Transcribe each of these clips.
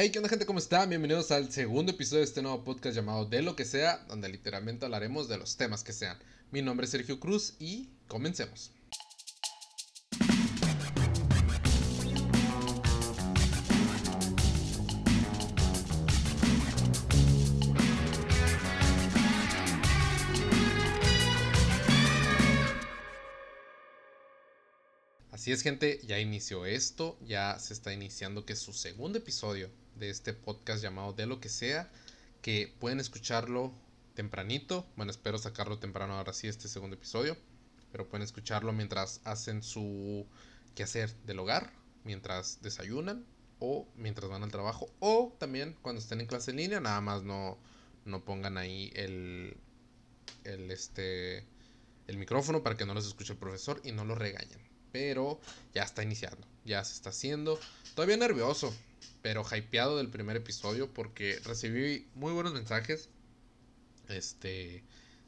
Hey, ¿qué onda gente? ¿Cómo están? Bienvenidos al segundo episodio de este nuevo podcast llamado De lo que sea, donde literalmente hablaremos de los temas que sean. Mi nombre es Sergio Cruz y comencemos. Así es gente, ya inició esto, ya se está iniciando que es su segundo episodio de este podcast llamado De lo que sea, que pueden escucharlo tempranito, bueno espero sacarlo temprano ahora sí este segundo episodio, pero pueden escucharlo mientras hacen su quehacer del hogar, mientras desayunan o mientras van al trabajo o también cuando estén en clase en línea, nada más no, no pongan ahí el, el, este, el micrófono para que no los escuche el profesor y no lo regañen pero ya está iniciando, ya se está haciendo. Todavía nervioso, pero hypeado del primer episodio porque recibí muy buenos mensajes. Este,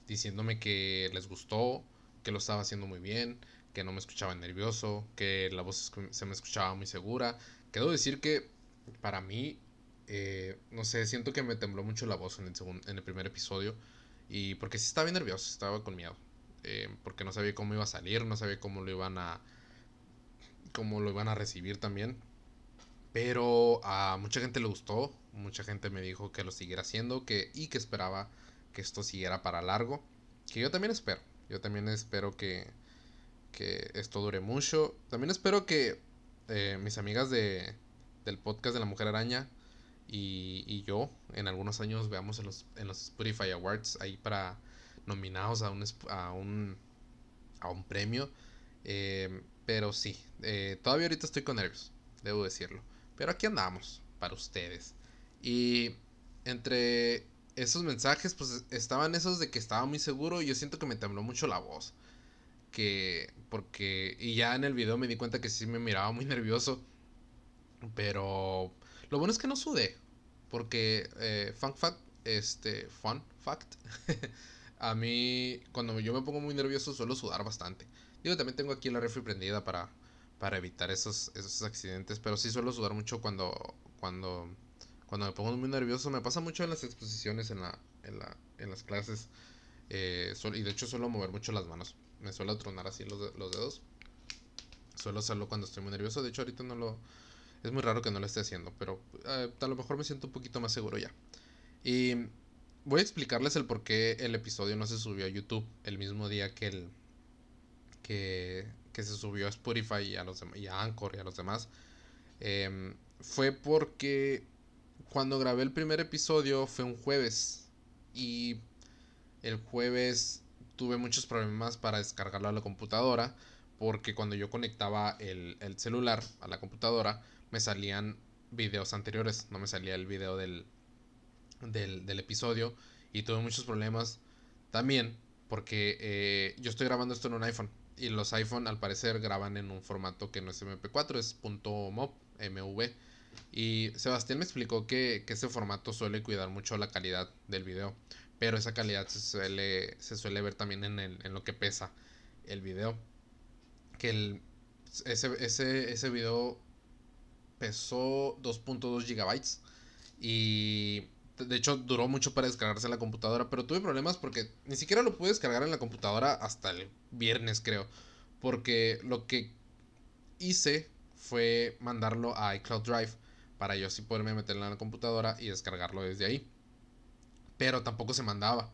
diciéndome que les gustó, que lo estaba haciendo muy bien, que no me escuchaba nervioso, que la voz se me escuchaba muy segura. Quiero decir que para mí, eh, no sé, siento que me tembló mucho la voz en el, en el primer episodio. Y porque sí estaba bien nervioso, estaba con miedo. Eh, porque no sabía cómo iba a salir, no sabía cómo lo iban a cómo lo iban a recibir también. Pero a mucha gente le gustó, mucha gente me dijo que lo siguiera haciendo que, y que esperaba que esto siguiera para largo. Que yo también espero, yo también espero que, que esto dure mucho. También espero que eh, mis amigas de, del podcast de la Mujer Araña y, y, yo en algunos años veamos en los, en los Spotify Awards ahí para nominados a un, a un, a un premio. Eh, pero sí, eh, todavía ahorita estoy con nervios, debo decirlo. Pero aquí andamos, para ustedes. Y entre esos mensajes, pues estaban esos de que estaba muy seguro y yo siento que me tembló mucho la voz. Que, porque, y ya en el video me di cuenta que sí me miraba muy nervioso. Pero lo bueno es que no sudé. Porque, eh, fun fact, este, fun fact. a mí, cuando yo me pongo muy nervioso, suelo sudar bastante. Digo, también tengo aquí la refri prendida para, para evitar esos, esos accidentes, pero sí suelo sudar mucho cuando, cuando, cuando me pongo muy nervioso. Me pasa mucho en las exposiciones, en, la, en, la, en las clases. Eh, y de hecho suelo mover mucho las manos. Me suelo tronar así los, los dedos. Suelo hacerlo cuando estoy muy nervioso. De hecho, ahorita no lo... Es muy raro que no lo esté haciendo, pero eh, a lo mejor me siento un poquito más seguro ya. Y voy a explicarles el por qué el episodio no se subió a YouTube el mismo día que el, que, se subió a Spotify y a, los, y a Anchor y a los demás, em, fue porque cuando grabé el primer episodio fue un jueves y el jueves tuve muchos problemas para descargarlo a la computadora porque cuando yo conectaba el, celular a la computadora me salían videos anteriores, no me salía el video del, del, del episodio y tuve muchos problemas también porque eh, yo estoy grabando esto en un iPhone y los iPhone al parecer graban en un formato que no es MP4, es .mov, MV. Y Sebastián me explicó que, ese formato suele cuidar mucho la calidad del video. Pero esa calidad se suele, se suele ver también en, en lo que pesa el video. Que el, ese, ese, ese video pesó 2.2 gigabytes. Y de hecho, duró mucho para descargarse en la computadora, pero tuve problemas porque ni siquiera lo pude descargar en la computadora hasta el viernes, creo. Porque lo que hice fue mandarlo a iCloud Drive para yo así poderme meterlo en la computadora y descargarlo desde ahí. Pero tampoco se mandaba.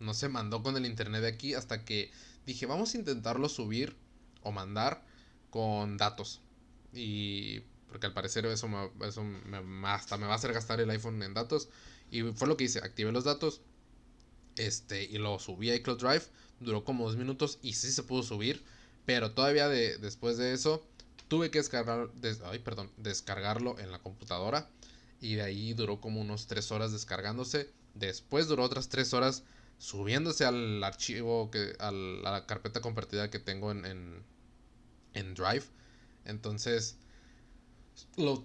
No se mandó con el internet de aquí hasta que dije, vamos a intentarlo subir o mandar con datos. Y porque al parecer eso, eso hasta me va a hacer gastar el iPhone en datos. Y fue lo que hice, activé los datos este, y lo subí a iCloud Drive. Duró como dos minutos y sí se pudo subir. Pero todavía de, después de eso tuve que descargar, ay, perdón, descargarlo en la computadora. Y de ahí duró como unos tres horas descargándose. Después duró otras tres horas subiéndose al archivo, que, a la carpeta compartida que tengo en, en, en Drive. Entonces lo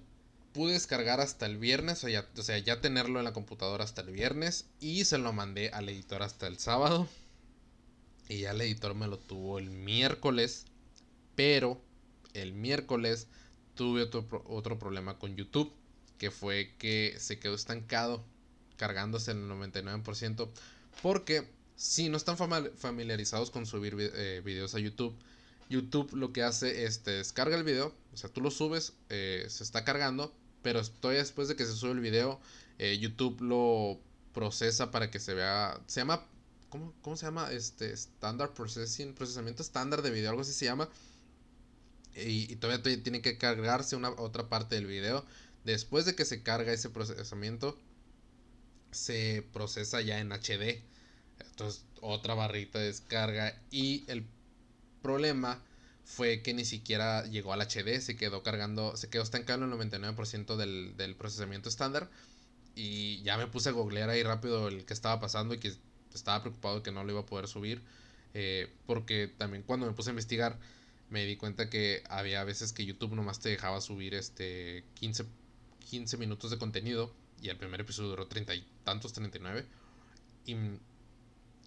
pude descargar hasta el viernes, o, sea, ya tenerlo en la computadora hasta el viernes y se lo mandé al editor hasta el sábado. Y ya el editor me lo tuvo el miércoles, pero el miércoles tuve otro, otro problema con YouTube. que fue que se quedó estancado cargándose el 99%, porque si no están familiarizados con subir eh, videos a YouTube, YouTube lo que hace es te descarga el video, o sea, tú lo subes, eh, se está cargando, pero todavía después de que se sube el video, eh, YouTube lo procesa para que se vea, se llama, ¿cómo, se llama? Este, Standard Processing, procesamiento estándar de video, algo así se llama. Y, todavía tiene que cargarse una otra parte del video. Después de que se carga ese procesamiento, se procesa ya en HD. Entonces, otra barrita de descarga. Y el problema fue que ni siquiera llegó al HD, se quedó cargando, se quedó estancado en el 99% del, del procesamiento estándar. Y ya me puse a googlear ahí rápido el que estaba pasando y que estaba preocupado que no lo iba a poder subir. Eh, porque también cuando me puse a investigar me di cuenta que había veces que YouTube nomás te dejaba subir este 15, 15 minutos de contenido y el primer episodio duró 30 y tantos, 39. Y,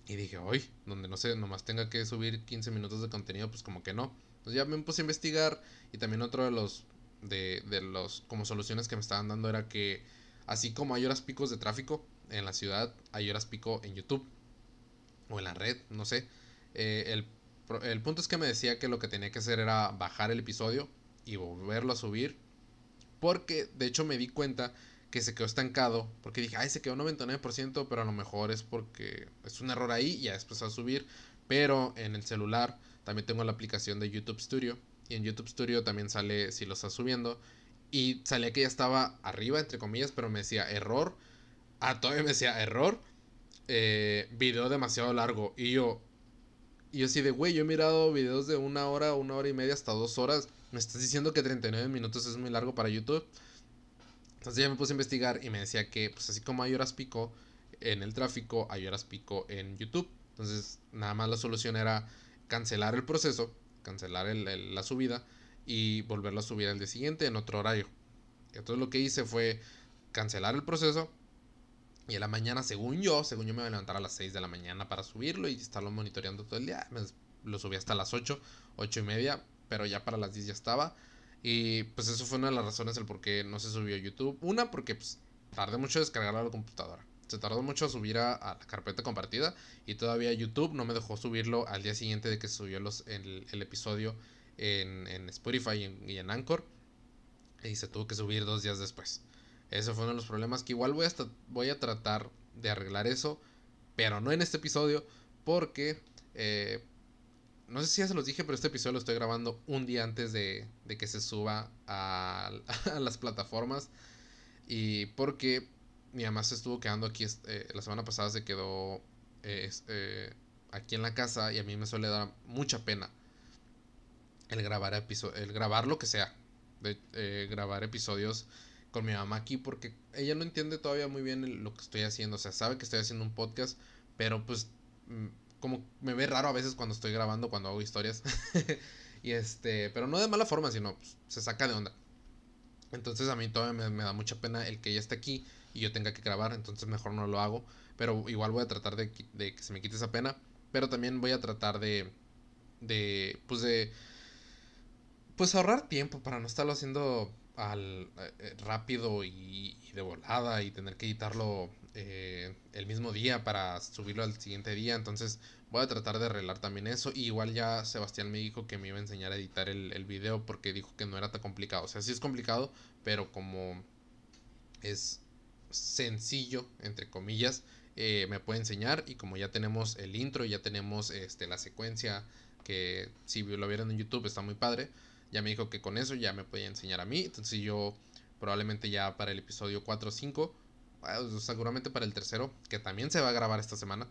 y dije, hoy, donde no sé, nomás tenga que subir 15 minutos de contenido, pues como que no. Ya me puse a investigar y también otro de los, de, de los, como soluciones que me estaban dando era que así como hay horas picos de tráfico en la ciudad, hay horas pico en YouTube o en la red, no sé. Eh, el, el punto es que me decía que lo que tenía que hacer era bajar el episodio y volverlo a subir. Porque de hecho me di cuenta que se quedó estancado. Porque dije, ay, se quedó 99%, pero a lo mejor es porque es un error ahí y ya después a subir. Pero en el celular también tengo la aplicación de YouTube Studio. Y en YouTube Studio también sale si lo estás subiendo. Y salía que ya estaba arriba, entre comillas, pero me decía error. Ah, todavía me decía error. Eh, video demasiado largo. Y yo, y yo así de, güey, yo he mirado videos de una hora, una hora y media, hasta dos horas. Me estás diciendo que 39 minutos es muy largo para YouTube. Entonces ya me puse a investigar y me decía que, pues así como hay horas pico en el tráfico, hay horas pico en YouTube. Entonces, nada más la solución era cancelar el proceso, cancelar la subida y volverlo a subir al día siguiente en otro horario. Entonces lo que hice fue cancelar el proceso y en la mañana, según yo, según yo me voy a levantar a las 6 de la mañana para subirlo y estarlo monitoreando todo el día. lo subí hasta las 8, 8 y media, pero ya para las 10 ya estaba. Y pues eso fue una de las razones del por qué no se subió a YouTube. Una, porque pues, tardé mucho en descargarlo a la computadora. Se tardó mucho subir a, la carpeta compartida. Y todavía YouTube no me dejó subirlo al día siguiente de que subió los, el, episodio en, en Spotify y en, y Anchor. Y se tuvo que subir dos días después. Ese fue uno de los problemas que igual voy a, voy a tratar de arreglar eso. Pero no en este episodio. Porque eh, no sé si ya se los dije, pero este episodio lo estoy grabando un día antes de, que se suba a, las plataformas. Y porque mi mamá se estuvo quedando aquí, eh, la semana pasada se quedó eh, eh, aquí en la casa y a mí me suele dar mucha pena el grabar, el grabar lo que sea, grabar episodios con mi mamá aquí porque ella no entiende todavía muy bien lo que estoy haciendo, o sea, sabe que estoy haciendo un podcast, pero pues mm, como me ve raro a veces cuando estoy grabando, cuando hago historias. y este, pero no de mala forma, sino pues, se saca de onda. Entonces a mí todavía me, da mucha pena el que ella esté aquí y yo tenga que grabar, entonces mejor no lo hago. Pero igual voy a tratar de, de que se me quite esa pena. Pero también voy a tratar de, de, pues de, pues ahorrar tiempo para no estarlo haciendo al eh, rápido y, de volada y tener que editarlo eh, el mismo día para subirlo al siguiente día. Entonces voy a tratar de arreglar también eso. Y igual ya Sebastián me dijo que me iba a enseñar a editar el, el video porque dijo que no era tan complicado. O sea, sí es complicado, pero como es sencillo, entre comillas, eh, me puede enseñar. Y como ya tenemos el intro, ya tenemos este, la secuencia que si lo vieron en YouTube está muy padre. Ya me dijo que con eso ya me podía enseñar a mí. Entonces yo probablemente ya para el episodio 4 o 5 seguramente para el tercero, que también se va a grabar esta semana.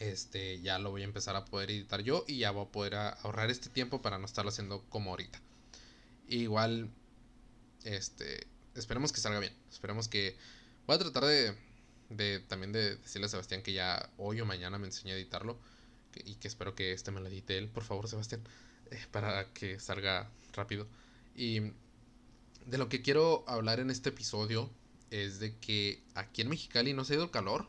Este, ya lo voy a empezar a poder editar yo y ya voy a poder ahorrar este tiempo para no estarlo haciendo como ahorita. Igual, este, esperemos que salga bien. Esperemos que. Voy a tratar de, de también de decirle a Sebastián que ya hoy o mañana me enseñe a editarlo. y que espero que este me lo edite él, por favor, Sebastián. Eh, para que salga rápido. Y de lo que quiero hablar en este episodio es de que aquí en Mexicali no se ha ido el calor.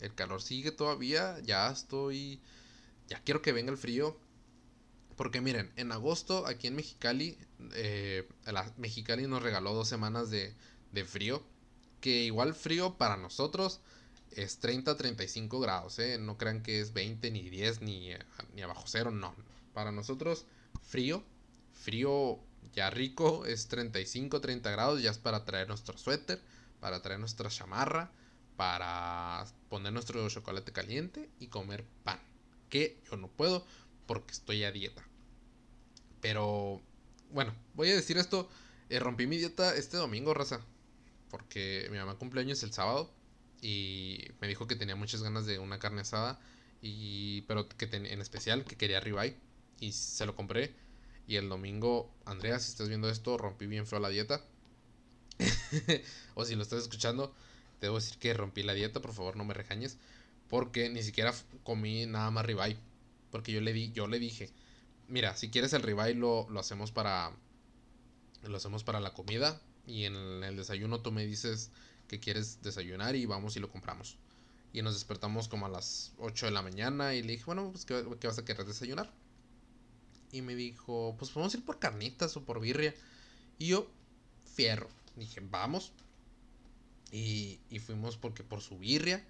El calor sigue todavía. Ya estoy. Ya quiero que venga el frío. Porque miren, en agosto aquí en Mexicali, eh, la Mexicali nos regaló dos semanas de, frío. Que igual frío para nosotros es 30 35 grados, ¿eh? No crean que es 20 ni 10 ni, ni abajo cero, no. Para nosotros frío, frío ya rico es 35 30 grados, ya es para traer nuestro suéter, para traer nuestra chamarra, para poner nuestro chocolate caliente y comer pan. Que yo no puedo porque estoy a dieta. Pero bueno, voy a decir esto. Eh, rompí mi dieta este domingo, raza. Porque mi mamá cumpleaños el sábado. Y me dijo que tenía muchas ganas de una carne asada. Y, pero que en especial que quería ribeye. Y se lo compré. Y el domingo, Andrea, si estás viendo esto, rompí bien feo la dieta. o si lo estás escuchando, te debo decir que rompí la dieta, por favor no me regañes. Porque ni siquiera comí nada más ribeye. Porque yo le, di, yo le dije, mira, si quieres el ribeye lo, lo hacemos para... Lo hacemos para la comida. Y en el, desayuno tú me dices que quieres desayunar y vamos y lo compramos. Y nos despertamos como a las 8 de la mañana y le dije, bueno, pues ¿qué, vas a querer desayunar? Y me dijo, pues podemos ir por carnitas o por birria. Y yo, fierro. Dije, vamos. Y, y fuimos porque por su birria.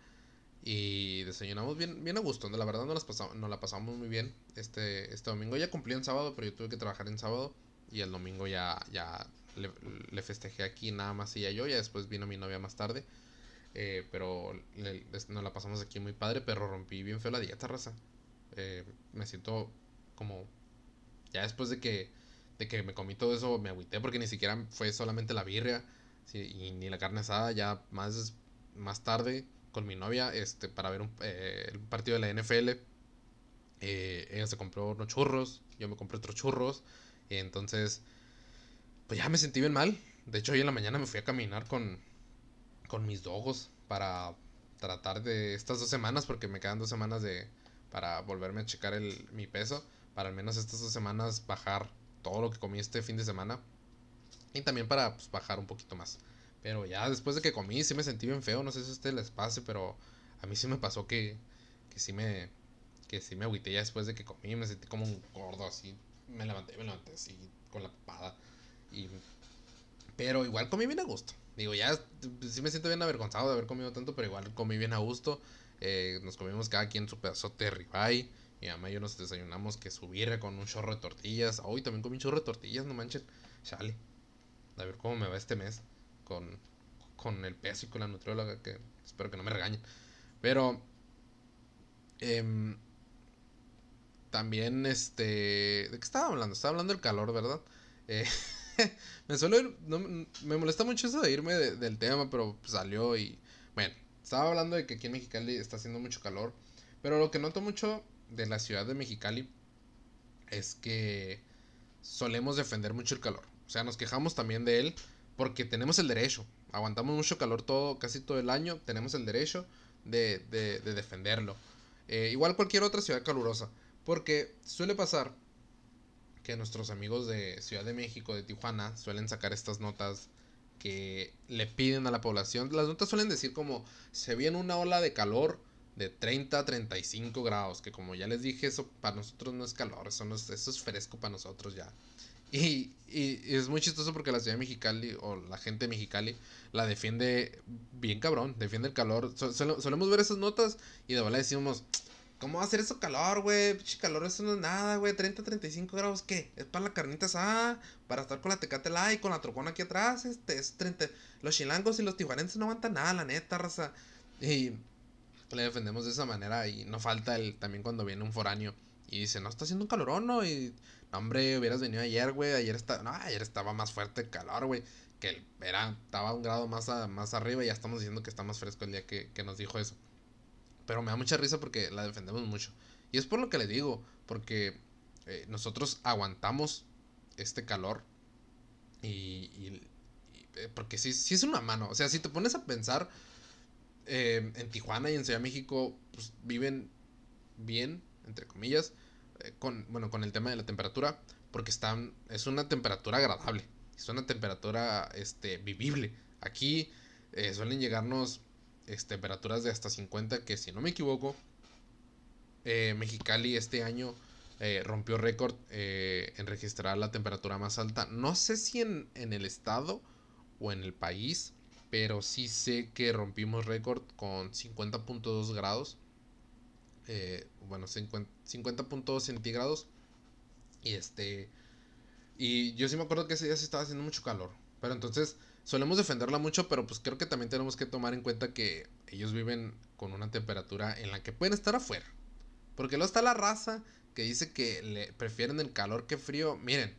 Y desayunamos bien, bien a gusto. La verdad no las pasamos, nos la pasamos muy bien este, este domingo. Ya cumplí en sábado, pero yo tuve que trabajar en sábado. Y el domingo ya, ya le, festejé aquí nada más y yo. Ya después vino mi novia más tarde. Eh, pero nos la pasamos aquí muy padre. Pero rompí bien feo la dieta, raza. Eh, me siento como... Ya después de que, de que me comí todo eso, me agüité porque ni siquiera fue solamente la birria. y ni la carne asada. Ya más, más tarde con mi novia este, para ver un, eh, partido de la NFL. Eh, ella se compró unos churros, yo me compré otros churros. Y entonces, pues ya me sentí bien mal. De hecho, hoy en la mañana me fui a caminar con, con mis dogos para tratar de estas dos semanas, porque me quedan dos semanas de para volverme a checar el, mi peso. Para al menos estas dos semanas bajar todo lo que comí este fin de semana. Y también para pues, bajar un poquito más. Pero ya después de que comí, sí me sentí bien feo. No sé si a ustedes les pase, pero a mí sí me pasó que, que sí me. Que sí me agüité ya después de que comí. Me sentí como un gordo así. Me levanté, me levanté así con la papada. Y. Pero igual comí bien a gusto. Digo, ya sí me siento bien avergonzado de haber comido tanto, pero igual comí bien a gusto. Eh, nos comimos cada quien su pedazote de ribeye. Mi mamá yo nos desayunamos que subirre con un chorro de tortillas. Hoy también comí un chorro de tortillas, no manchen. Chale. A ver cómo me va este mes con, el peso y con la nutrióloga, que espero que no me regañen. Pero em, también, este, ¿de qué estaba hablando? Estaba hablando del calor, ¿verdad? Eh, me suelo ir, me molesta mucho eso de irme del tema, pero salió y, bueno, estaba hablando de que aquí en Mexicali está haciendo mucho calor, pero lo que noto mucho de la ciudad de Mexicali es que solemos defender mucho el calor. O sea, nos quejamos también de él, porque tenemos el derecho. Aguantamos mucho calor todo, casi todo el año. Tenemos el derecho de, de, defenderlo. Eh, igual cualquier otra ciudad calurosa. Porque suele pasar que nuestros amigos de Ciudad de México, de Tijuana, suelen sacar estas notas que le piden a la población. Las notas suelen decir como se viene una ola de calor de 30 a 35 grados, que como ya les dije, eso para nosotros no es calor, eso, eso es fresco para nosotros ya. Y, y, es muy chistoso porque la ciudad de Mexicali o la gente de Mexicali la defiende bien cabrón, defiende el calor. solemos ver esas notas y de verdad decimos, ¿cómo va a ser eso calor, güey? calor, eso no es nada, güey. 30, 35 grados, ¿qué? Es para la carnita asada, para estar con la tecate y con la trocona aquí atrás. Este, es 30. Los chilangos y los tijuanenses no aguantan nada, la neta, raza. Y le defendemos de esa manera y no falta el también cuando viene un foráneo y dice, no, está haciendo un calorón, ¿no? Y hombre, hubieras venido ayer, güey. Ayer, no, ayer estaba más fuerte el calor, güey. Que era, estaba un grado más, más arriba y ya estamos diciendo que está más fresco el día que, nos dijo eso. Pero me da mucha risa porque la defendemos mucho. Y es por lo que le digo, porque eh, nosotros aguantamos este calor y, eh, porque sí, sí es una mano. O sea, si te pones a pensar eh, en Tijuana y en Ciudad de México, pues viven bien, entre comillas, con, bueno, con el tema de la temperatura, porque es una temperatura agradable, es una temperatura este, vivible. Aquí eh, suelen llegarnos este, temperaturas de hasta 50, que si no me equivoco, eh, Mexicali este año rompió récord en registrar la temperatura más alta. No sé si en, en el estado o en el país, pero sí sé que rompimos récord con 50.2 grados. Eh, bueno, 50.2 centígrados. Y este. Y yo sí me acuerdo que ese día se estaba haciendo mucho calor. Pero entonces solemos defenderla mucho, pero pues creo que también tenemos que tomar en cuenta que ellos viven con una temperatura en la que pueden estar afuera. Porque luego está la raza que dice que le prefieren el calor que frío. Miren,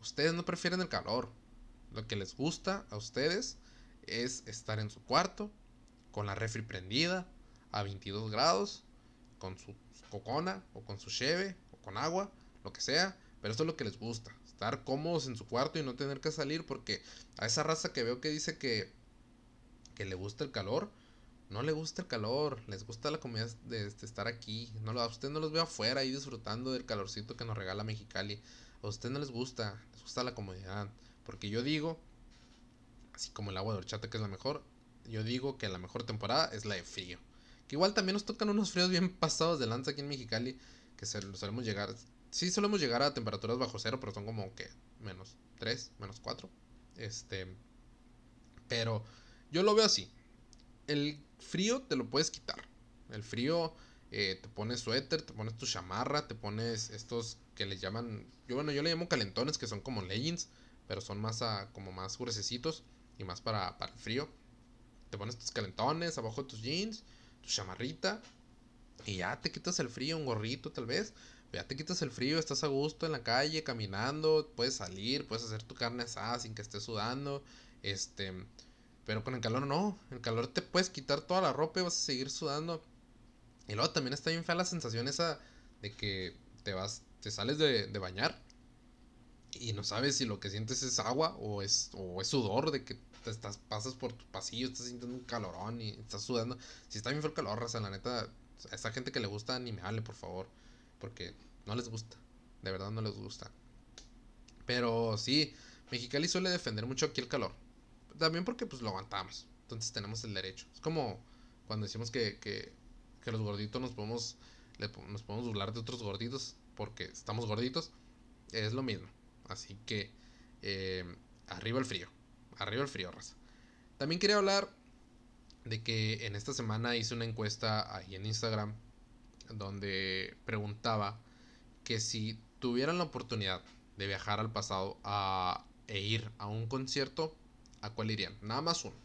ustedes no prefieren el calor. Lo que les gusta a ustedes es estar en su cuarto, con la refri prendida, a 22 grados, con su cocona, o con su cheve, o con agua, lo que sea. Pero esto es lo que les gusta. Estar cómodos en su cuarto y no tener que salir. Porque a esa raza que veo que dice que, que le gusta el calor, no le gusta el calor, les gusta la comida de, estar aquí. No, a usted no los veo afuera ahí disfrutando del calorcito que nos regala Mexicali. A usted no les gusta, les gusta la comodidad. Porque yo digo, así como el agua de horchata que es la mejor, yo digo que la mejor temporada es la de frío. Que igual también nos tocan unos fríos bien pasados de lanza aquí en Mexicali, que solemos llegar, sí solemos llegar a temperaturas bajo cero, pero son como que menos 3, menos 4. Este, pero yo lo veo así. El frío te lo puedes quitar. El frío eh, te pones suéter, te pones tu chamarra, te pones estos que le llaman, yo bueno, yo le llamo calentones que son como leggings, pero son más como más gruesecitos y más para, para el frío. Te pones tus calentones abajo de tus jeans, tu chamarrita y ya te quitas el frío, un gorrito tal vez. Ya te quitas el frío, estás a gusto en la calle, caminando, puedes salir, puedes hacer tu carne asada sin que estés sudando. Este, pero con el calor no. El calor te puedes quitar toda la ropa y vas a seguir sudando. Y luego también está bien fea la sensación esa de que te vas, te sales de, bañar y no sabes si lo que sientes es agua o es, o es sudor, de que te estás, pasas por tu pasillo, estás sintiendo un calorón y estás sudando. Si está bien feo calor, raza, la neta, a esa gente que le gusta, ni me hable, por favor. Porque no les gusta. De verdad no les gusta. Pero sí, Mexicali suele defender mucho aquí el calor. También porque pues lo aguantamos. Entonces tenemos el derecho. Es como cuando decimos que, que, que los gorditos nos podemos, nos podemos burlar de otros gorditos porque estamos gorditos. Es lo mismo. Así que eh, arriba el frío. Arriba el frío, raza. También quería hablar de que en esta semana hice una encuesta ahí en Instagram donde preguntaba que si tuvieran la oportunidad de viajar al pasado a, e ir a un concierto, ¿a cuál irían? Nada más uno.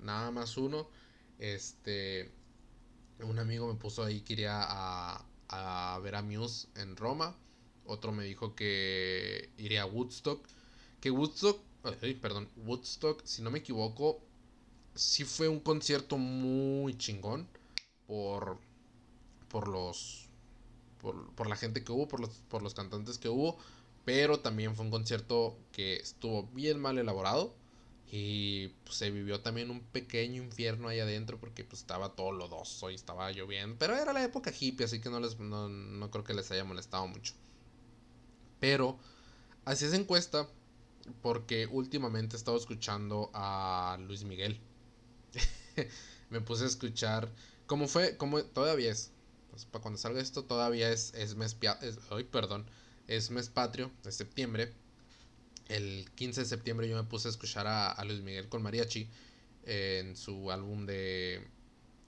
Nada más uno. Este. Un amigo me puso ahí que iría a, a ver a Muse en Roma. Otro me dijo que iría a Woodstock. Que Woodstock. Perdón. Woodstock, si no me equivoco. Sí fue un concierto muy chingón. Por. Por los. Por, por la gente que hubo. Por los, por los cantantes que hubo. Pero también fue un concierto que estuvo bien mal elaborado. Y pues, se vivió también un pequeño infierno ahí adentro porque pues estaba todo lodoso y estaba lloviendo. Pero era la época hippie, así que no, les, no, creo que les haya molestado mucho. Pero así es encuesta porque últimamente he estado escuchando a Luis Miguel. Me puse a escuchar. ¿Cómo fue? como todavía es. Pues, para cuando salga esto, todavía es, es mes. Es, perdón. Es mes patrio de septiembre el 15 de septiembre yo me puse a escuchar a, Luis Miguel con mariachi en su álbum de...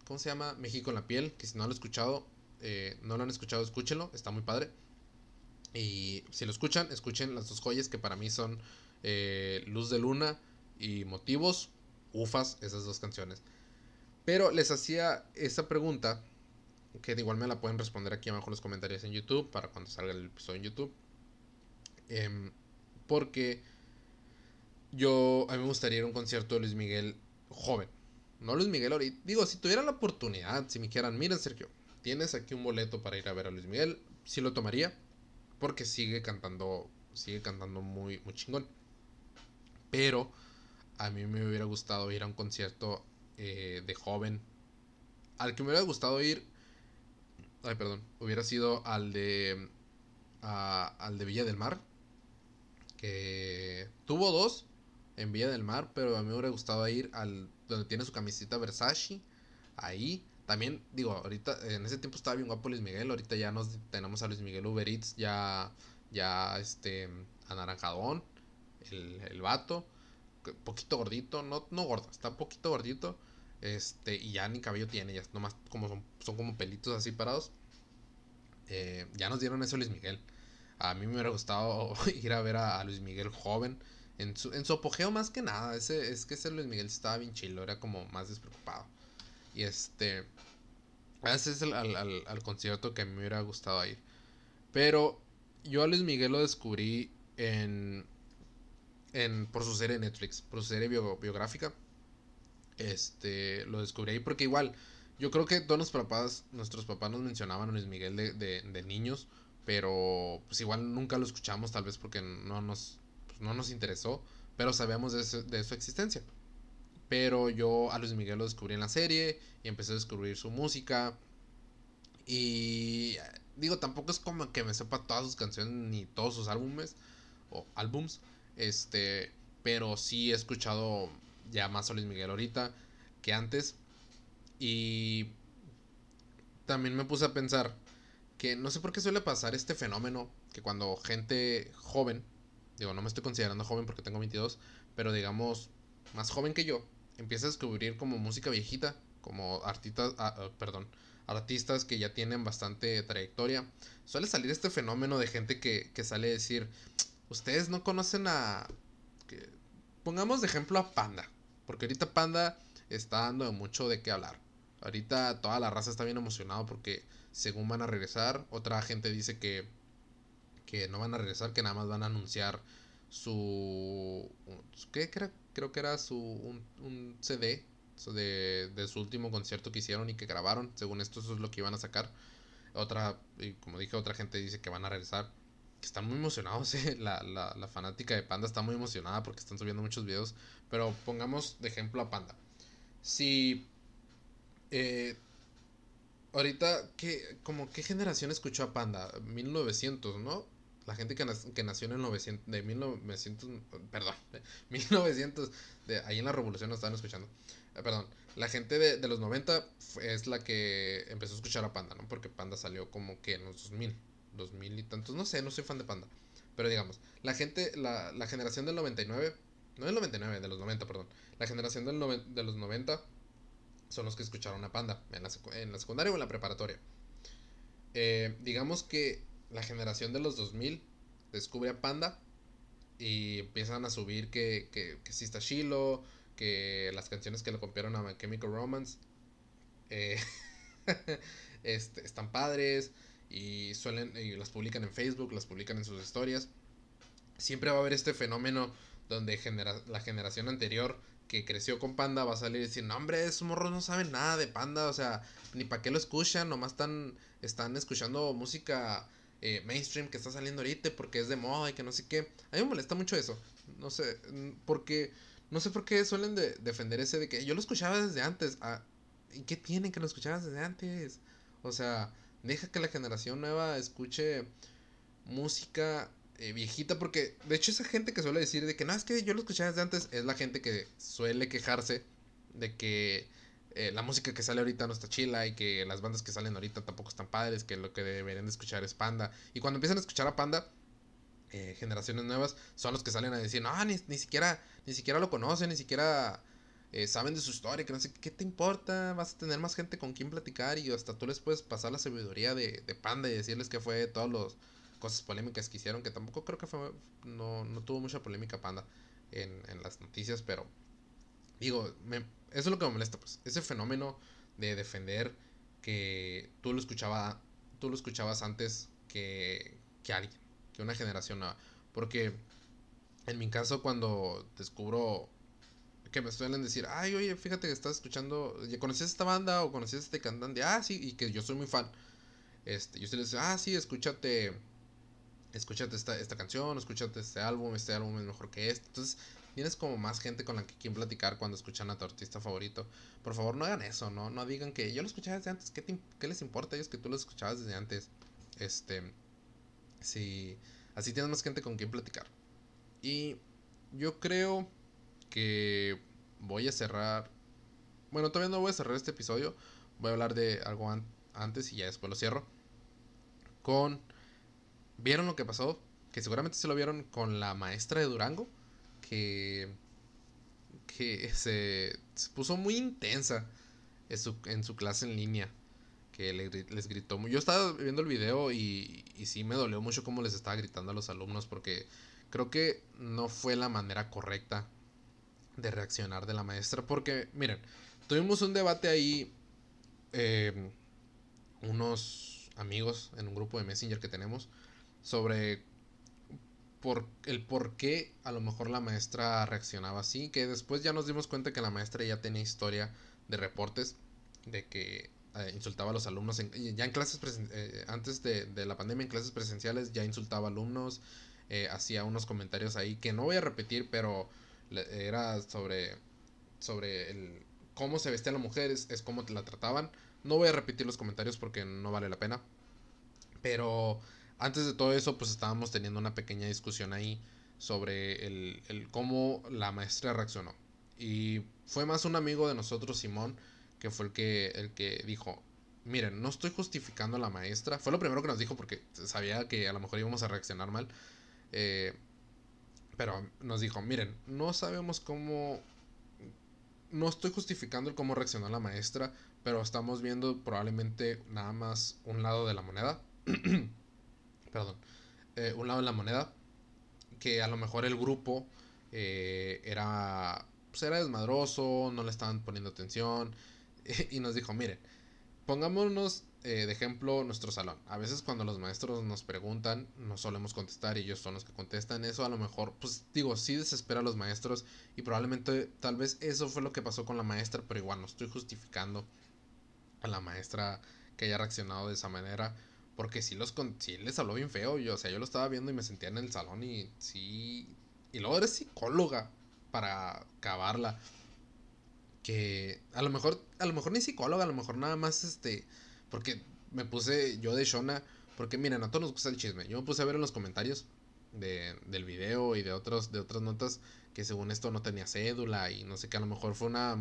¿Cómo se llama? México en la piel, que si no lo han escuchado, eh, no lo han escuchado, escúchenlo, está muy padre. Y si lo escuchan, escuchen las dos joyas que para mí son eh, Luz de Luna y Motivos, ufas, esas dos canciones. Pero les hacía esa pregunta, que igual me la pueden responder aquí abajo en los comentarios en YouTube, para cuando salga el episodio en YouTube. Eh, porque yo, a mí me gustaría ir a un concierto de Luis Miguel joven. No Luis Miguel ahorita. Digo, si tuviera la oportunidad, si me quieran, miren Sergio, tienes aquí un boleto para ir a ver a Luis Miguel, sí lo tomaría. Porque sigue cantando, sigue cantando muy, muy chingón. Pero a mí me hubiera gustado ir a un concierto eh, de joven. Al que me hubiera gustado ir, ay perdón, hubiera sido al de, al de Villa del Mar que tuvo dos en Villa del Mar, pero a mí me hubiera gustado ir al donde tiene su camiseta Versace, ahí. También, digo, ahorita, en ese tiempo estaba bien guapo Luis Miguel, ahorita ya nos tenemos a Luis Miguel Uber Eats, ya, ya, este, anaranjadón, el, el vato. poquito gordito, no, no gordo, está poquito gordito. Este, y ya ni cabello tiene, ya nomás como son, son como pelitos así parados. Eh, ya nos dieron eso Luis Miguel. A mí me hubiera gustado ir a ver a, Luis Miguel joven. En su, en su apogeo más que nada. Ese, es que ese Luis Miguel estaba bien chilo. Era como más despreocupado. Y este... Ese es el, al, al, concierto que me hubiera gustado ir. Pero yo a Luis Miguel lo descubrí en, en por su serie de Netflix, por su serie biográfica. Este, lo descubrí ahí porque igual, yo creo que todos los papás, nuestros papás nos mencionaban a Luis Miguel de, de, niños, pero pues igual nunca lo escuchamos, tal vez porque no nos, pues, no nos interesó, pero sabíamos de, de su existencia. Pero yo a Luis Miguel lo descubrí en la serie y empecé a descubrir su música. Y digo, tampoco es como que me sepa todas sus canciones ni todos sus álbumes o álbums. Este, pero sí he escuchado ya más a Luis Miguel ahorita que antes. Y también me puse a pensar que no sé por qué suele pasar este fenómeno que cuando gente joven, digo, no me estoy considerando joven porque tengo 22, pero digamos más joven que yo, empieza a descubrir como música viejita, como artistas, ah, ah, perdón, artistas que ya tienen bastante trayectoria, suele salir este fenómeno de gente que, que sale a decir, ustedes no conocen a... Pongamos de ejemplo a Panda, porque ahorita Panda está dando mucho de qué hablar. Ahorita toda la raza está bien emocionado porque según van a regresar, otra gente dice que, que no van a regresar, que nada más van a anunciar su... ¿Qué era? Creo que era su un, un CD de, de, su último concierto que hicieron y que grabaron. Según esto, eso es lo que iban a sacar. Otra, y como dije, otra gente dice que van a regresar. Que están muy emocionados, eh. la, la, la, fanática de Panda está muy emocionada porque están subiendo muchos videos. Pero pongamos de ejemplo a Panda. Si. Eh, ahorita, ¿qué, como, ¿qué generación escuchó a Panda? 1900, ¿no? La gente que, que nació en el 900, de 1900, perdón, 1900, de, ahí en la revolución nos estaban escuchando, eh, perdón, la gente de, de, los 90 es la que empezó a escuchar a Panda, ¿no? Porque Panda salió como que en los 2000, 2000 y tantos, no sé, no soy fan de Panda, pero digamos, la gente, la, la generación del 99, no del 99, de los 90, perdón, la generación del de los 90 son los que escucharon a Panda en la, en la secundaria o en la preparatoria. Eh, digamos que la generación de los 2000 descubre a Panda y empiezan a subir que, que, que sí está Shiloh, que las canciones que le copiaron a My Chemical Romance eh, este, están padres y suelen y las publican en Facebook, las publican en sus historias. Siempre va a haber este fenómeno donde genera, la generación anterior que creció con Panda va a salir y decir, no hombre, esos morros no saben nada de Panda, o sea, ni para qué lo escuchan, nomás están, están escuchando música eh, mainstream que está saliendo ahorita porque es de moda y que no sé qué. A mí me molesta mucho eso. No sé, mm, porque no sé por qué suelen de defender ese de que yo lo escuchaba desde antes. Ah, ¿Y qué tienen que lo escuchabas desde antes? O sea, deja que la generación nueva escuche música eh, viejita porque de hecho esa gente que suele decir de que no es que yo lo escuchaba desde antes es la gente que suele quejarse de que eh, la música que sale ahorita no está chila y que las bandas que salen ahorita tampoco están padres, que lo que deberían de escuchar es Panda. Y cuando empiezan a escuchar a Panda, eh, generaciones nuevas son los que salen a decir, no, ni, ni siquiera, ni siquiera lo conocen, ni siquiera eh, saben de su historia, que no sé qué te importa, vas a tener más gente con quien platicar y hasta tú les puedes pasar la sabiduría de, de Panda y decirles que fue todas las cosas polémicas que hicieron, que tampoco creo que fue, no, no tuvo mucha polémica Panda en, en las noticias, pero digo, me, eso es lo que me molesta, pues. Ese fenómeno de defender que tú lo escuchaba, tú lo escuchabas antes que, que alguien, que una generación nueva. Porque en mi caso cuando descubro que me suelen decir, ay, oye, fíjate que estás escuchando, ¿ya conocías esta banda o conocías este cantante? Ah, sí, y que yo soy muy fan. Este, yo se les digo, ah, sí, escúchate, escúchate esta, esta canción, escúchate este álbum, este álbum es mejor que este. Entonces, tienes como más gente con la que quien platicar cuando escuchan a tu artista favorito. Por favor, no hagan eso, ¿no? No digan que yo lo escuchaba desde antes. ¿Qué, qué les importa a ellos que tú lo escuchabas desde antes? Este. Sí. Así tienes más gente con quien platicar. Y yo creo que voy a cerrar. Bueno, todavía no voy a cerrar este episodio. Voy a hablar de algo antes y ya después lo cierro. Con. ¿Vieron lo que pasó? Que seguramente se lo vieron con la maestra de Durango que que se, puso muy intensa en su, en su, clase en línea. Que les gritó. Yo estaba viendo el video y, y sí me dolió mucho cómo les estaba gritando a los alumnos porque creo que no fue la manera correcta de reaccionar de la maestra. Porque, miren, tuvimos un debate ahí, eh, unos amigos en un grupo de Messenger que tenemos, sobre por el por qué a lo mejor la maestra reaccionaba así, que después ya nos dimos cuenta que la maestra ya tenía historia de reportes de que eh, insultaba a los alumnos ya en clases eh, antes de, de, la pandemia en clases presenciales ya insultaba a alumnos eh, hacía unos comentarios ahí que no voy a repetir pero era sobre sobre el cómo se vestían las mujeres es cómo la trataban. No voy a repetir los comentarios porque no vale la pena pero antes de todo eso, pues estábamos teniendo una pequeña discusión ahí sobre el, cómo la maestra reaccionó. Y fue más un amigo de nosotros, Simón, que fue el que, el que dijo, miren, no estoy justificando a la maestra. Fue lo primero que nos dijo porque sabía que a lo mejor íbamos a reaccionar mal. Eh, pero nos dijo, miren, no sabemos cómo... No estoy justificando el cómo reaccionó la maestra, pero estamos viendo probablemente nada más un lado de la moneda. perdón, eh, un lado de la moneda, que a lo mejor el grupo eh, era, pues era desmadroso, no le estaban poniendo atención, y nos dijo, miren, pongámonos eh, de ejemplo nuestro salón. A veces cuando los maestros nos preguntan, no solemos contestar y ellos son los que contestan. Eso a lo mejor, pues digo, sí desespera a los maestros y probablemente tal vez eso fue lo que pasó con la maestra, pero igual no estoy justificando a la maestra que haya reaccionado de esa manera. Porque sí, los, sí les habló bien feo. Yo, o sea, yo lo estaba viendo y me sentía en el salón y sí. Y luego eres psicóloga para acabarla. Que a lo mejor, a lo mejor ni psicóloga, a lo mejor nada más este. Porque me puse yo de Shona. Porque miren, a todos nos gusta el chisme. Yo me puse a ver en los comentarios de, del video y de, otros, de otras notas que según esto no tenía cédula y no sé qué. A lo mejor fue una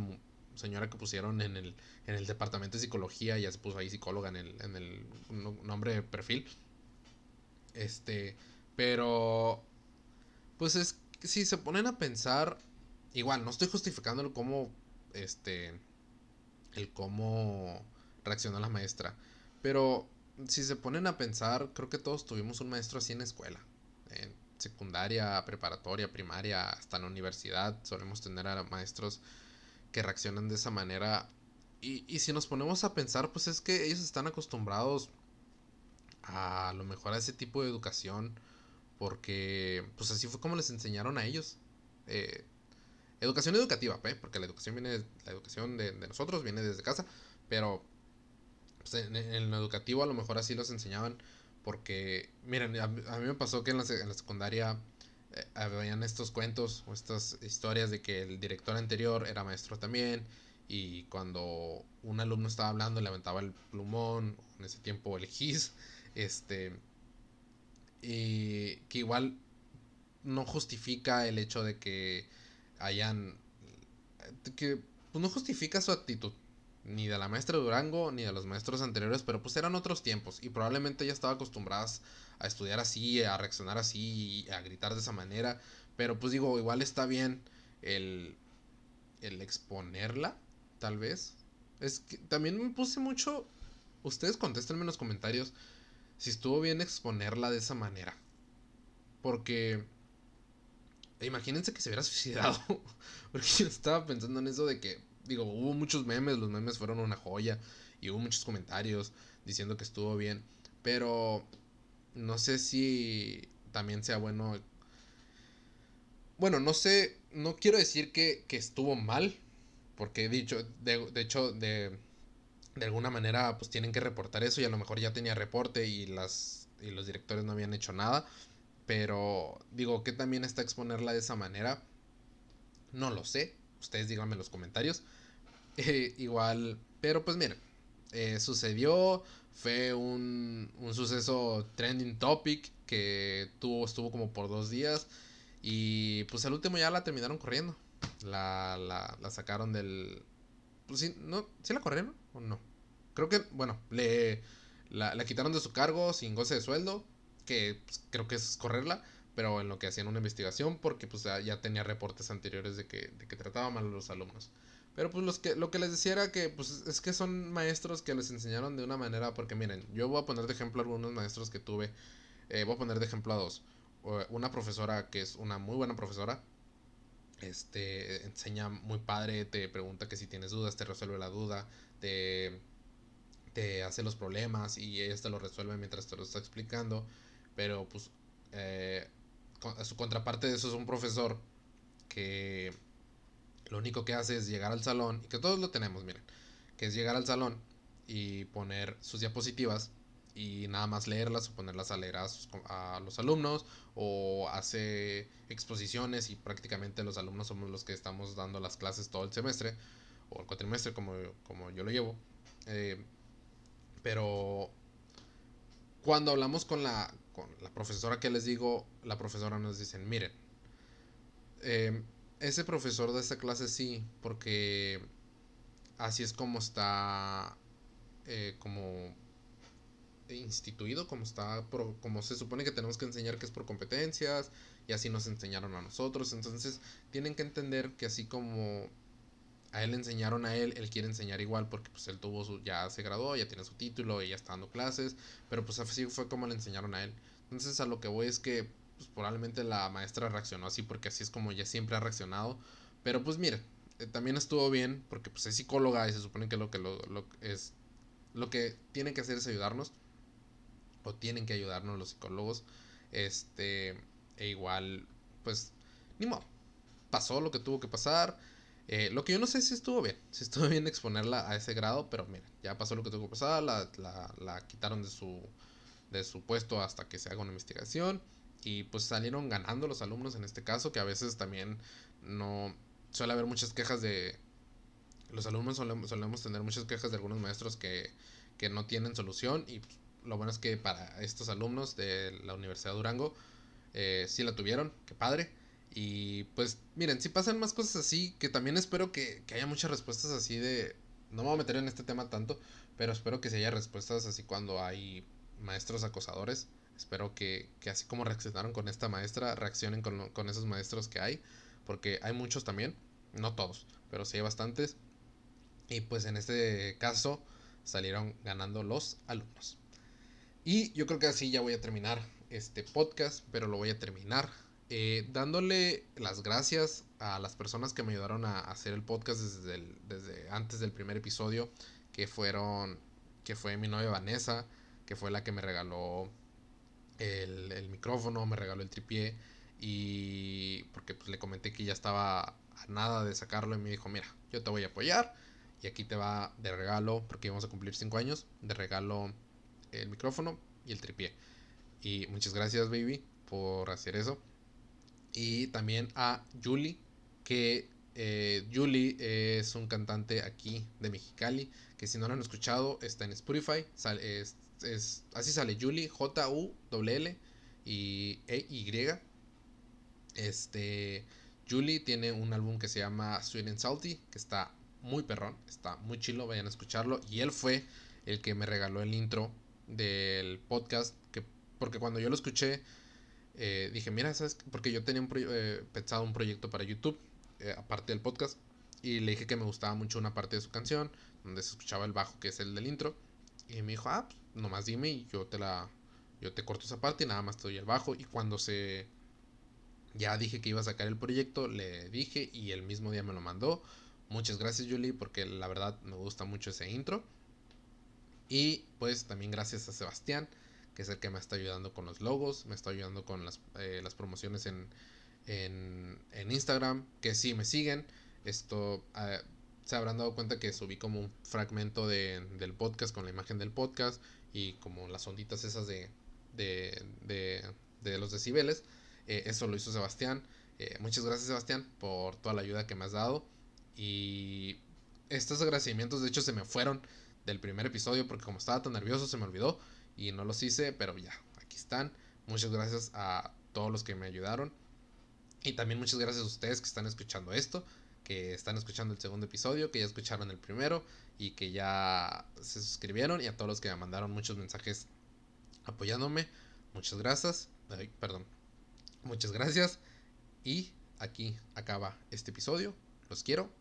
señora que pusieron en el, en el departamento de psicología, ya se puso ahí psicóloga en el, en el nombre de perfil. Este, pero, pues es, si se ponen a pensar, igual, no estoy justificando el cómo, este, el cómo reaccionó la maestra, pero si se ponen a pensar, creo que todos tuvimos un maestro así en la escuela. En secundaria, preparatoria, primaria, hasta en la universidad solemos tener a maestros que reaccionan de esa manera. Y, y si nos ponemos a pensar, pues es que ellos están acostumbrados a, lo mejor a ese tipo de educación. Porque pues así fue como les enseñaron a ellos. Eh, educación educativa, ¿eh? porque la educación viene, la educación de, nosotros viene desde casa. Pero pues, en, lo educativo a lo mejor así los enseñaban. Porque, miren, a, mí me pasó que en la, en la secundaria eh, habían estos cuentos o estas historias de que el director anterior era maestro también y cuando un alumno estaba hablando le aventaba el plumón, en ese tiempo el gis, este, y que igual no justifica el hecho de que hayan, que pues no justifica su actitud, ni de la maestra Durango ni de los maestros anteriores, pero pues eran otros tiempos y probablemente ya estaba acostumbradas a estudiar así, a reaccionar así, a gritar de esa manera. Pero pues digo, igual está bien el, el exponerla, tal vez. Es que también me puse mucho... Ustedes contéstenme en los comentarios si estuvo bien exponerla de esa manera. Porque... Imagínense que se hubiera suicidado. Porque yo estaba pensando en eso de que, digo, hubo muchos memes, los memes fueron una joya. Y hubo muchos comentarios diciendo que estuvo bien. Pero no sé si también sea bueno. Bueno, no sé, no quiero decir que, estuvo mal, porque he dicho, de, hecho, de, de alguna manera, pues tienen que reportar eso y a lo mejor ya tenía reporte y, las, y los directores no habían hecho nada. Pero digo que también está exponerla de esa manera. No lo sé. Ustedes díganme en los comentarios. Eh, igual. Pero pues miren. Eh, sucedió. Fue un, un suceso trending topic que tuvo, estuvo como por dos días. Y pues al último ya la terminaron corriendo. La, la, la sacaron del... Pues sí, ¿no? ¿Sí la corrieron o no? Creo que, bueno, le la, la quitaron de su cargo sin goce de sueldo. Que pues, creo que es correrla. pero en lo que hacían una investigación porque pues ya tenía reportes anteriores de que, de que trataba mal a los alumnos. Pero pues los que, lo que les decía era que pues es que son maestros que les enseñaron de una manera, porque miren, yo voy a poner de ejemplo algunos maestros que tuve, eh, voy a poner de ejemplo a dos. Una profesora que es una muy buena profesora, este, enseña muy padre, te pregunta que si tienes dudas, te resuelve la duda, te, te hace los problemas y ella te lo resuelve mientras te lo está explicando. Pero pues eh, su contraparte de eso es un profesor que lo único que hace es llegar al salón, y que todos lo tenemos, miren, que es llegar al salón y poner sus diapositivas y nada más leerlas o ponerlas a leer a, a, los alumnos o hace exposiciones y prácticamente los alumnos somos los que estamos dando las clases todo el semestre o el cuatrimestre como, como yo lo llevo. Eh, pero cuando hablamos con la, con la profesora que les digo, la profesora nos dice, miren, eh, ese profesor de esta clase sí, porque así es como está eh, como instituido, como está como se supone que tenemos que enseñar que es por competencias y así nos enseñaron a nosotros, entonces tienen que entender que así como a él enseñaron a él, él quiere enseñar igual porque pues él tuvo su ya se graduó, ya tiene su título y ya está dando clases, pero pues así fue como le enseñaron a él. Entonces a lo que voy es que pues probablemente la maestra reaccionó así porque así es como ella siempre ha reaccionado. Pero pues mire, eh, también estuvo bien porque pues es psicóloga y se supone que lo que lo, es lo que tienen que hacer es ayudarnos o tienen que ayudarnos los psicólogos. Este, e igual pues ni modo. Pasó lo que tuvo que pasar. Eh, lo que yo no sé si estuvo bien, si estuvo bien exponerla a ese grado, pero mira, ya pasó lo que tuvo que pasar, la, la, la quitaron de su, de su puesto hasta que se haga una investigación y pues salieron ganando los alumnos en este caso, que a veces también no suele haber muchas quejas de... Los alumnos solemos, tener muchas quejas de algunos maestros que, que no tienen solución y pues, lo bueno es que para estos alumnos de la Universidad de Durango eh, sí la tuvieron, qué padre. Y pues miren, si pasan más cosas así, que también espero que, que haya muchas respuestas así de... No me voy a meter en este tema tanto, pero espero que se haya respuestas así cuando hay maestros acosadores Espero que, así como reaccionaron con esta maestra, reaccionen con, esos maestros que hay. Porque hay muchos también. No todos, pero sí hay bastantes. Y pues en este caso salieron ganando los alumnos. Y yo creo que así ya voy a terminar este podcast, pero lo voy a terminar eh, dándole las gracias a las personas que me ayudaron a hacer el podcast desde, desde antes del primer episodio, que fueron, que fue mi novia Vanessa, que fue la que me regaló el, micrófono, me regaló el tripié y porque pues le comenté que ya estaba a nada de sacarlo y me dijo, mira, yo te voy a apoyar y aquí te va de regalo, porque vamos a cumplir 5 años, de regalo el micrófono y el tripié. Y muchas gracias, baby, por hacer eso. Y también a Julie, que eh, Julie es un cantante aquí de Mexicali, que si no lo han escuchado, está en Spotify, sale, es, así sale Julie, J-U-L-L y E-Y. Este, Julie tiene un álbum que se llama Sweet and Salty, que está muy perrón, está muy chilo, vayan a escucharlo. Y él fue el que me regaló el intro del podcast, que, porque cuando yo lo escuché, eh, dije, mira, ¿sabes? Porque yo tenía un eh, pensado un proyecto para YouTube, eh, aparte del podcast, y le dije que me gustaba mucho una parte de su canción, donde se escuchaba el bajo, que es el del intro. Y me dijo, ah, pues, nomás dime y yo te la yo te corto esa parte y nada más te doy bajo y cuando se ya dije que iba a sacar el proyecto, le dije y el mismo día me lo mandó. Muchas gracias Julie porque la verdad me gusta mucho ese intro. Y pues también gracias a Sebastián, que es el que me está ayudando con los logos, me está ayudando con las, eh, las promociones en, en, en, Instagram, que si me siguen. Esto eh, se habrán dado cuenta que subí como un fragmento de, del podcast con la imagen del podcast y como las onditas esas de, de, de, los decibeles. Eh, eso lo hizo Sebastián. Eh, muchas gracias Sebastián por toda la ayuda que me has dado. Y estos agradecimientos de hecho se me fueron del primer episodio porque como estaba tan nervioso se me olvidó y no los hice, pero ya, aquí están. Muchas gracias a todos los que me ayudaron. Y también muchas gracias a ustedes que están escuchando esto, que están escuchando el segundo episodio, que ya escucharon el primero y que ya se suscribieron y a todos los que me mandaron muchos mensajes apoyándome. Muchas gracias. Perdón. Muchas gracias y aquí acaba este episodio. Los quiero.